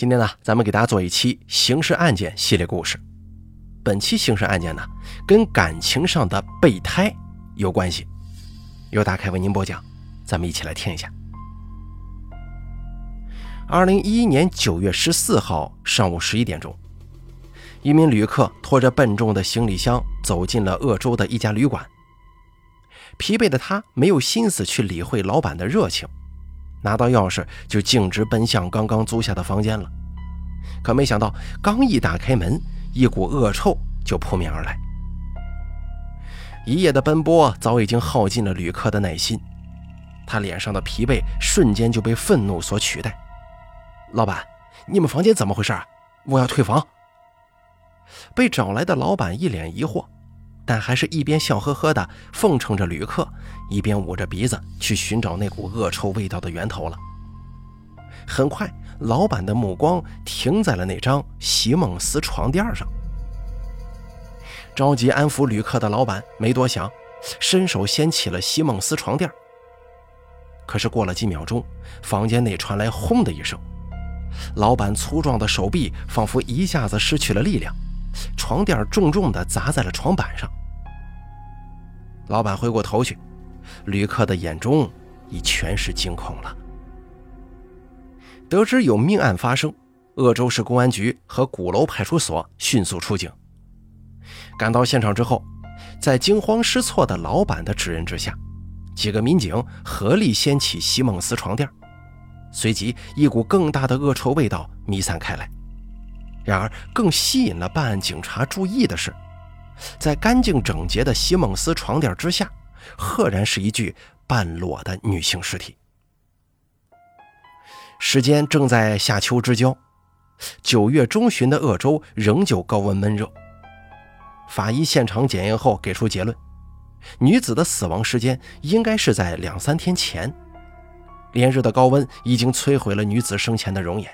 今天呢，咱们给大家做一期刑事案件系列故事。本期刑事案件呢，跟感情上的备胎有关系。由大凯为您播讲，咱们一起来听一下。二零一一年九月十四号上午十一点钟，一名旅客拖着笨重的行李箱走进了鄂州的一家旅馆。疲惫的他没有心思去理会老板的热情。拿到钥匙就径直奔向刚刚租下的房间了，可没想到刚一打开门，一股恶臭就扑面而来。一夜的奔波早已经耗尽了旅客的耐心，他脸上的疲惫瞬间就被愤怒所取代。老板，你们房间怎么回事？我要退房。被找来的老板一脸疑惑。但还是一边笑呵呵地奉承着旅客，一边捂着鼻子去寻找那股恶臭味道的源头了。很快，老板的目光停在了那张席梦思床垫上。着急安抚旅客的老板没多想，伸手掀起了席梦思床垫。可是过了几秒钟，房间内传来“轰”的一声，老板粗壮的手臂仿佛一下子失去了力量，床垫重重地砸在了床板上。老板回过头去，旅客的眼中已全是惊恐了。得知有命案发生，鄂州市公安局和鼓楼派出所迅速出警。赶到现场之后，在惊慌失措的老板的指认之下，几个民警合力掀起席梦思床垫，随即一股更大的恶臭味道弥散开来。然而，更吸引了办案警察注意的是。在干净整洁的席梦思床垫之下，赫然是一具半裸的女性尸体。时间正在夏秋之交，九月中旬的鄂州仍旧高温闷热。法医现场检验后给出结论：女子的死亡时间应该是在两三天前。连日的高温已经摧毁了女子生前的容颜。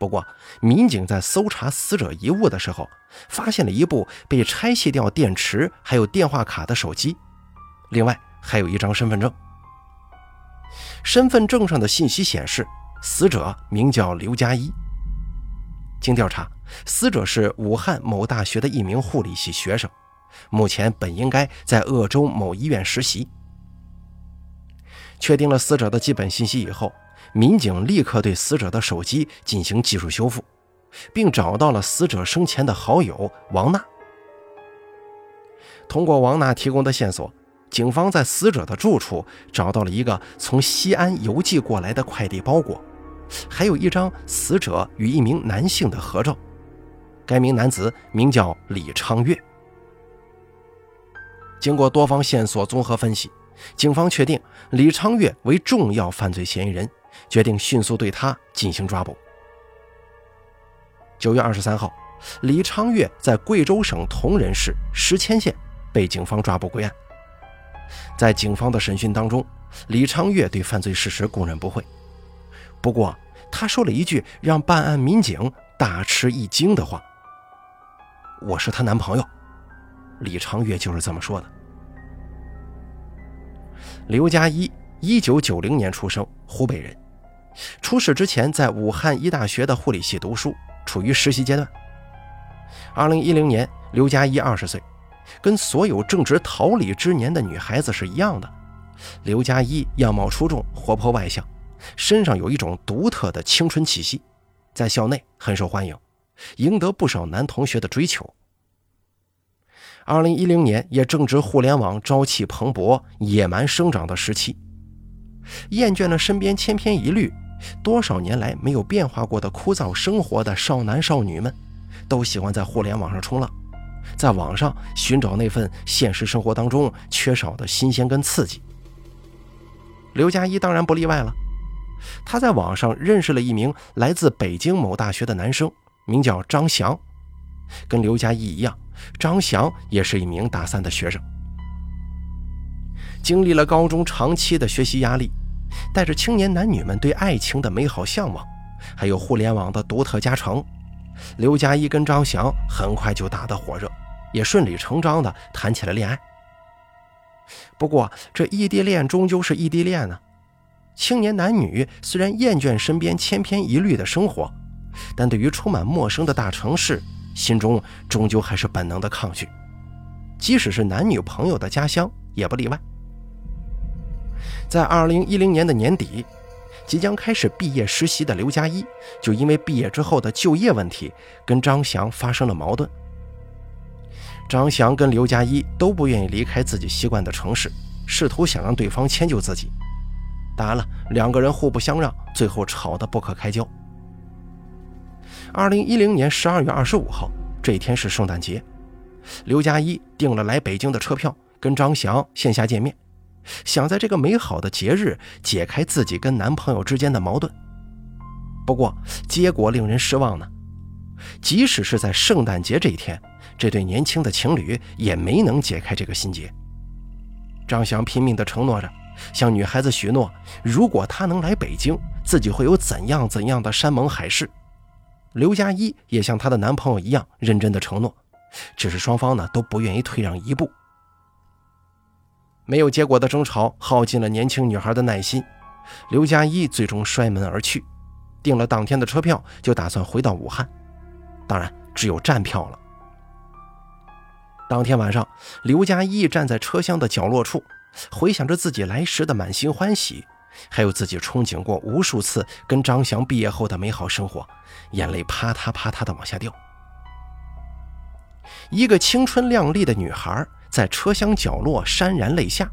不过，民警在搜查死者遗物的时候，发现了一部被拆卸掉电池还有电话卡的手机，另外还有一张身份证。身份证上的信息显示，死者名叫刘佳一。经调查，死者是武汉某大学的一名护理系学生，目前本应该在鄂州某医院实习。确定了死者的基本信息以后。民警立刻对死者的手机进行技术修复，并找到了死者生前的好友王娜。通过王娜提供的线索，警方在死者的住处找到了一个从西安邮寄过来的快递包裹，还有一张死者与一名男性的合照。该名男子名叫李昌月。经过多方线索综合分析，警方确定李昌月为重要犯罪嫌疑人。决定迅速对他进行抓捕。九月二十三号，李昌月在贵州省铜仁市石阡县被警方抓捕归案。在警方的审讯当中，李昌月对犯罪事实供认不讳。不过，他说了一句让办案民警大吃一惊的话：“我是她男朋友。”李昌月就是这么说的。刘佳一，一九九零年出生，湖北人。出事之前，在武汉医大学的护理系读书，处于实习阶段。二零一零年，刘佳一二十岁，跟所有正值桃李之年的女孩子是一样的。刘佳一样貌出众，活泼外向，身上有一种独特的青春气息，在校内很受欢迎，赢得不少男同学的追求。二零一零年也正值互联网朝气蓬勃、野蛮生长的时期，厌倦了身边千篇一律。多少年来没有变化过的枯燥生活的少男少女们，都喜欢在互联网上冲浪，在网上寻找那份现实生活当中缺少的新鲜跟刺激。刘佳一当然不例外了，他在网上认识了一名来自北京某大学的男生，名叫张翔。跟刘佳一一样，张翔也是一名大三的学生，经历了高中长期的学习压力。带着青年男女们对爱情的美好向往，还有互联网的独特加成，刘佳一跟张翔很快就打得火热，也顺理成章地谈起了恋爱。不过，这异地恋终究是异地恋呢。青年男女虽然厌倦身边千篇一律的生活，但对于充满陌生的大城市，心中终究还是本能的抗拒。即使是男女朋友的家乡，也不例外。在二零一零年的年底，即将开始毕业实习的刘佳一，就因为毕业之后的就业问题，跟张翔发生了矛盾。张翔跟刘佳一都不愿意离开自己习惯的城市，试图想让对方迁就自己。当然了，两个人互不相让，最后吵得不可开交。二零一零年十二月二十五号，这一天是圣诞节，刘佳一订了来北京的车票，跟张翔线下见面。想在这个美好的节日解开自己跟男朋友之间的矛盾，不过结果令人失望呢。即使是在圣诞节这一天，这对年轻的情侣也没能解开这个心结。张翔拼命地承诺着，向女孩子许诺，如果他能来北京，自己会有怎样怎样的山盟海誓。刘佳一也像她的男朋友一样认真的承诺，只是双方呢都不愿意退让一步。没有结果的争吵耗尽了年轻女孩的耐心，刘佳一最终摔门而去，订了当天的车票，就打算回到武汉，当然只有站票了。当天晚上，刘佳一站在车厢的角落处，回想着自己来时的满心欢喜，还有自己憧憬过无数次跟张翔毕业后的美好生活，眼泪啪嗒啪嗒的往下掉。一个青春靓丽的女孩。在车厢角落潸然泪下，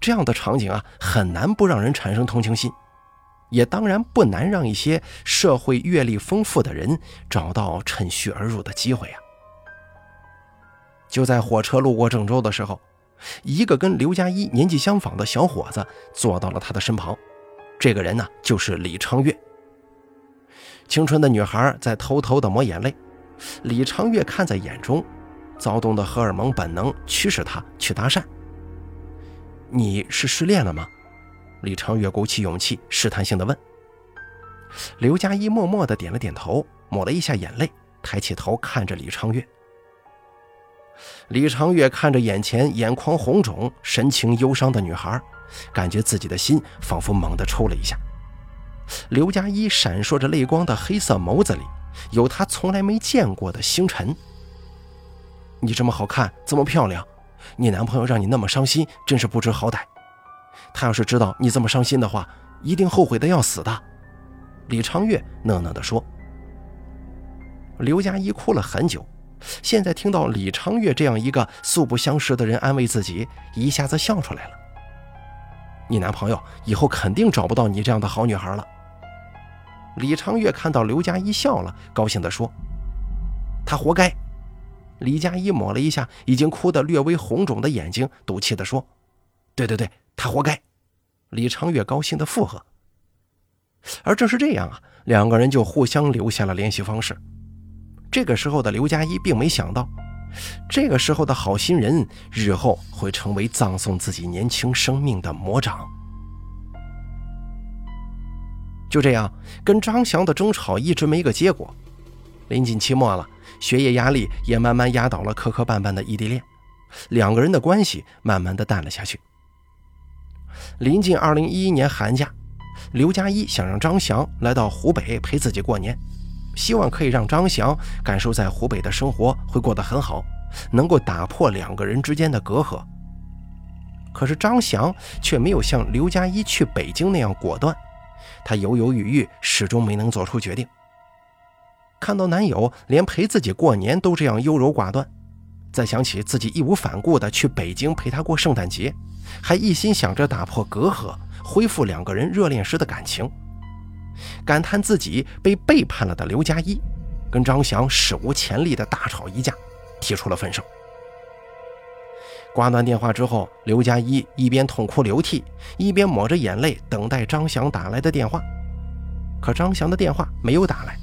这样的场景啊，很难不让人产生同情心，也当然不难让一些社会阅历丰富的人找到趁虚而入的机会啊。就在火车路过郑州的时候，一个跟刘佳一年纪相仿的小伙子坐到了他的身旁，这个人呢，就是李昌岳。青春的女孩在偷偷的抹眼泪，李昌岳看在眼中。躁动的荷尔蒙本能驱使他去搭讪。你是失恋了吗？李长月鼓起勇气试探性的问。刘佳一默默的点了点头，抹了一下眼泪，抬起头看着李长月。李长月看着眼前眼眶红肿、神情忧伤的女孩，感觉自己的心仿佛猛地抽了一下。刘佳一闪烁着泪光的黑色眸子里，有他从来没见过的星辰。你这么好看，这么漂亮，你男朋友让你那么伤心，真是不知好歹。他要是知道你这么伤心的话，一定后悔的要死的。李长月讷讷地说。刘佳一哭了很久，现在听到李长月这样一个素不相识的人安慰自己，一下子笑出来了。你男朋友以后肯定找不到你这样的好女孩了。李长月看到刘佳一笑了，高兴地说：“他活该。”李佳一抹了一下已经哭得略微红肿的眼睛，赌气地说：“对对对，他活该。”李长月高兴地附和。而正是这样啊，两个人就互相留下了联系方式。这个时候的刘佳一并没想到，这个时候的好心人日后会成为葬送自己年轻生命的魔掌。就这样，跟张翔的争吵一直没个结果。临近期末了。学业压力也慢慢压倒了磕磕绊绊的异地恋，两个人的关系慢慢的淡了下去。临近二零一一年寒假，刘佳一想让张翔来到湖北陪自己过年，希望可以让张翔感受在湖北的生活会过得很好，能够打破两个人之间的隔阂。可是张翔却没有像刘佳一去北京那样果断，他犹犹豫豫，始终没能做出决定。看到男友连陪自己过年都这样优柔寡断，再想起自己义无反顾地去北京陪他过圣诞节，还一心想着打破隔阂，恢复两个人热恋时的感情，感叹自己被背叛了的刘佳一，跟张翔史无前例的大吵一架，提出了分手。挂断电话之后，刘佳一一边痛哭流涕，一边抹着眼泪等待张翔打来的电话，可张翔的电话没有打来。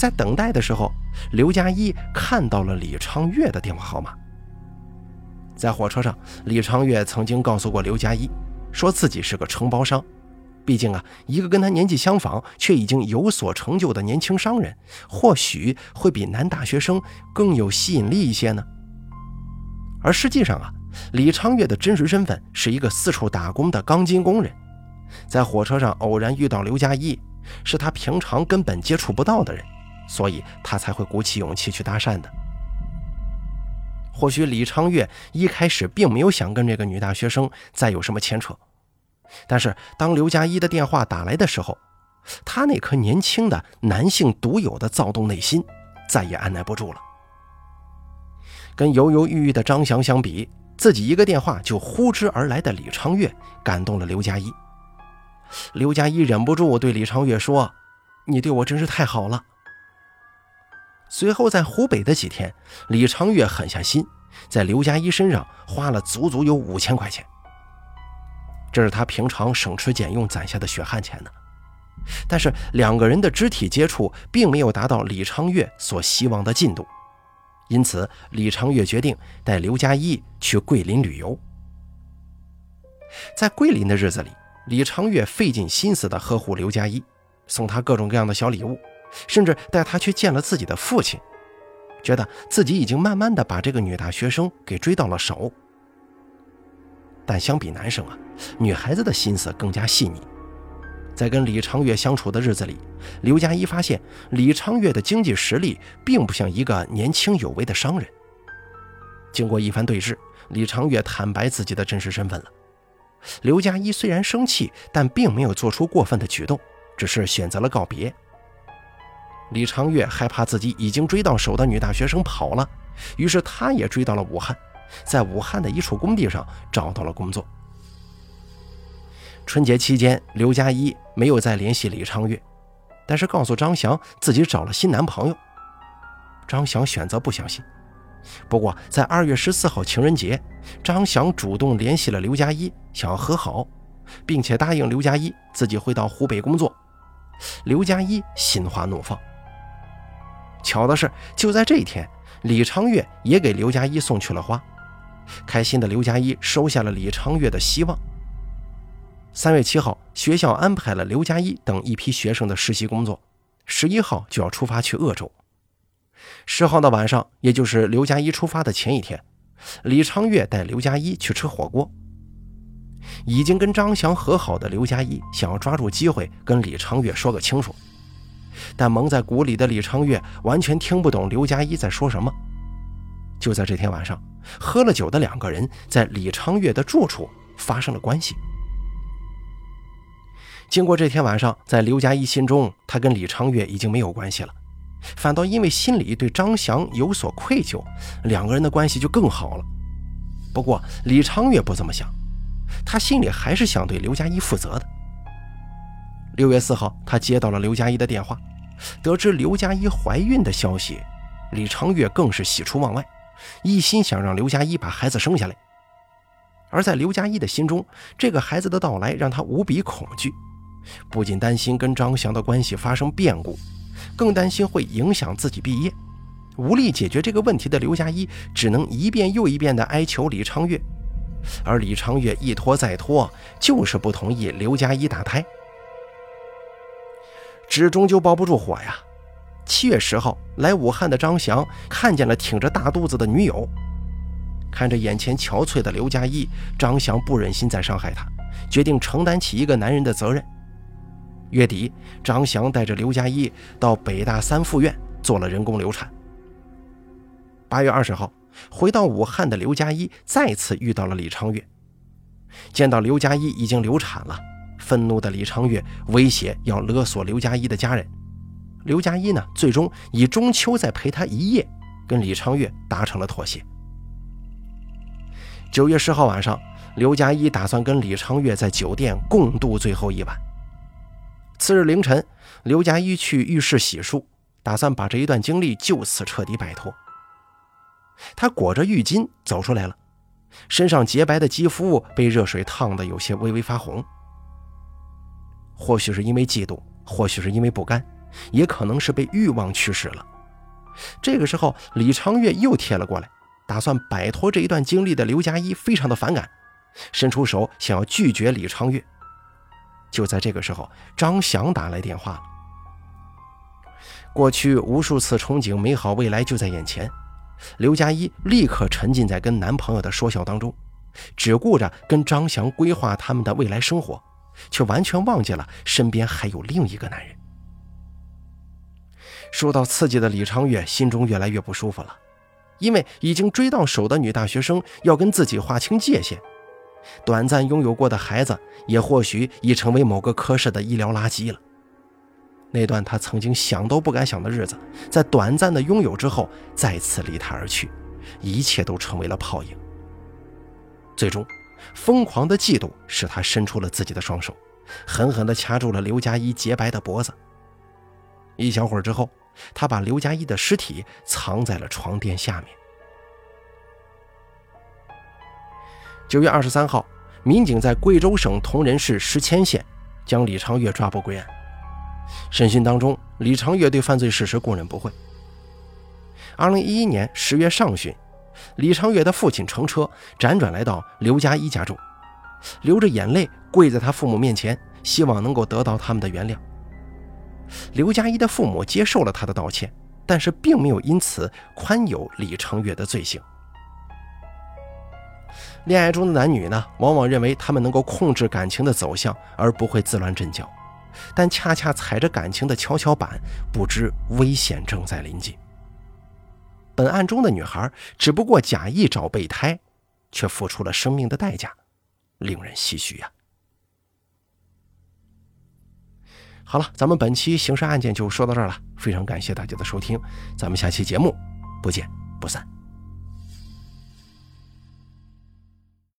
在等待的时候，刘佳一看到了李昌岳的电话号码。在火车上，李昌岳曾经告诉过刘佳一，说自己是个承包商。毕竟啊，一个跟他年纪相仿却已经有所成就的年轻商人，或许会比男大学生更有吸引力一些呢。而实际上啊，李昌岳的真实身份是一个四处打工的钢筋工人。在火车上偶然遇到刘佳一，是他平常根本接触不到的人，所以他才会鼓起勇气去搭讪的。或许李昌月一开始并没有想跟这个女大学生再有什么牵扯，但是当刘佳一的电话打来的时候，他那颗年轻的男性独有的躁动内心再也按捺不住了。跟犹犹豫豫的张翔相比，自己一个电话就呼之而来的李昌月感动了刘佳一。刘佳一忍不住对李昌月说：“你对我真是太好了。”随后在湖北的几天，李昌月狠下心，在刘佳一身上花了足足有五千块钱。这是他平常省吃俭用攒下的血汗钱呢。但是两个人的肢体接触并没有达到李昌月所希望的进度，因此李昌月决定带刘佳一去桂林旅游。在桂林的日子里，李昌月费尽心思地呵护刘佳一，送她各种各样的小礼物，甚至带她去见了自己的父亲，觉得自己已经慢慢地把这个女大学生给追到了手。但相比男生啊，女孩子的心思更加细腻。在跟李昌月相处的日子里，刘佳一发现李昌月的经济实力并不像一个年轻有为的商人。经过一番对峙，李昌月坦白自己的真实身份了。刘佳一虽然生气，但并没有做出过分的举动，只是选择了告别。李昌月害怕自己已经追到手的女大学生跑了，于是他也追到了武汉，在武汉的一处工地上找到了工作。春节期间，刘佳一没有再联系李昌月，但是告诉张翔自己找了新男朋友。张翔选择不相信。不过，在二月十四号情人节，张翔主动联系了刘佳一，想要和好，并且答应刘佳一自己会到湖北工作。刘佳一心花怒放。巧的是，就在这一天，李昌月也给刘佳一送去了花。开心的刘佳一收下了李昌月的希望。三月七号，学校安排了刘佳一等一批学生的实习工作。十一号就要出发去鄂州。十号的晚上，也就是刘佳一出发的前一天，李昌月带刘佳一去吃火锅。已经跟张翔和好的刘佳一想要抓住机会跟李昌月说个清楚，但蒙在鼓里的李昌月完全听不懂刘佳一在说什么。就在这天晚上，喝了酒的两个人在李昌月的住处发生了关系。经过这天晚上，在刘佳一心中，他跟李昌月已经没有关系了，反倒因为心里对张翔有所愧疚，两个人的关系就更好了。不过李昌月不这么想，他心里还是想对刘佳一负责的。六月四号，他接到了刘佳一的电话，得知刘佳一怀孕的消息，李昌月更是喜出望外，一心想让刘佳一把孩子生下来。而在刘佳一的心中，这个孩子的到来让他无比恐惧。不仅担心跟张翔的关系发生变故，更担心会影响自己毕业。无力解决这个问题的刘佳一只能一遍又一遍地哀求李昌月，而李昌月一拖再拖，就是不同意刘佳一打胎。纸终究包不住火呀！七月十号，来武汉的张翔看见了挺着大肚子的女友，看着眼前憔悴的刘佳一，张翔不忍心再伤害她，决定承担起一个男人的责任。月底，张翔带着刘佳一到北大三附院做了人工流产。八月二十号，回到武汉的刘佳一再次遇到了李昌月。见到刘佳一已经流产了，愤怒的李昌月威胁要勒索刘佳一的家人。刘佳一呢，最终以中秋再陪他一夜，跟李昌月达成了妥协。九月十号晚上，刘佳一打算跟李昌月在酒店共度最后一晚。次日凌晨，刘佳一去浴室洗漱，打算把这一段经历就此彻底摆脱。他裹着浴巾走出来了，身上洁白的肌肤被热水烫得有些微微发红。或许是因为嫉妒，或许是因为不甘，也可能是被欲望驱使了。这个时候，李昌月又贴了过来，打算摆脱这一段经历的刘佳一非常的反感，伸出手想要拒绝李昌月。就在这个时候，张翔打来电话了。过去无数次憧憬美好未来就在眼前，刘佳一立刻沉浸在跟男朋友的说笑当中，只顾着跟张翔规划他们的未来生活，却完全忘记了身边还有另一个男人。受到刺激的李长月心中越来越不舒服了，因为已经追到手的女大学生要跟自己划清界限，短暂拥有过的孩子也或许已成为某个科室的医疗垃圾了。那段他曾经想都不敢想的日子，在短暂的拥有之后再次离他而去，一切都成为了泡影。最终，疯狂的嫉妒使他伸出了自己的双手，狠狠地掐住了刘佳一洁白的脖子。一小会儿之后。他把刘佳一的尸体藏在了床垫下面。九月二十三号，民警在贵州省铜仁市石阡县将李长月抓捕归案。审讯当中，李长月对犯罪事实供认不讳。二零一一年十月上旬，李长月的父亲乘车辗转来到刘佳一家中，流着眼泪跪在他父母面前，希望能够得到他们的原谅。刘佳一的父母接受了他的道歉，但是并没有因此宽宥李成月的罪行。恋爱中的男女呢，往往认为他们能够控制感情的走向，而不会自乱阵脚，但恰恰踩着感情的跷跷板，不知危险正在临近。本案中的女孩只不过假意找备胎，却付出了生命的代价，令人唏嘘呀。好了，咱们本期刑事案件就说到这儿了。非常感谢大家的收听，咱们下期节目不见不散。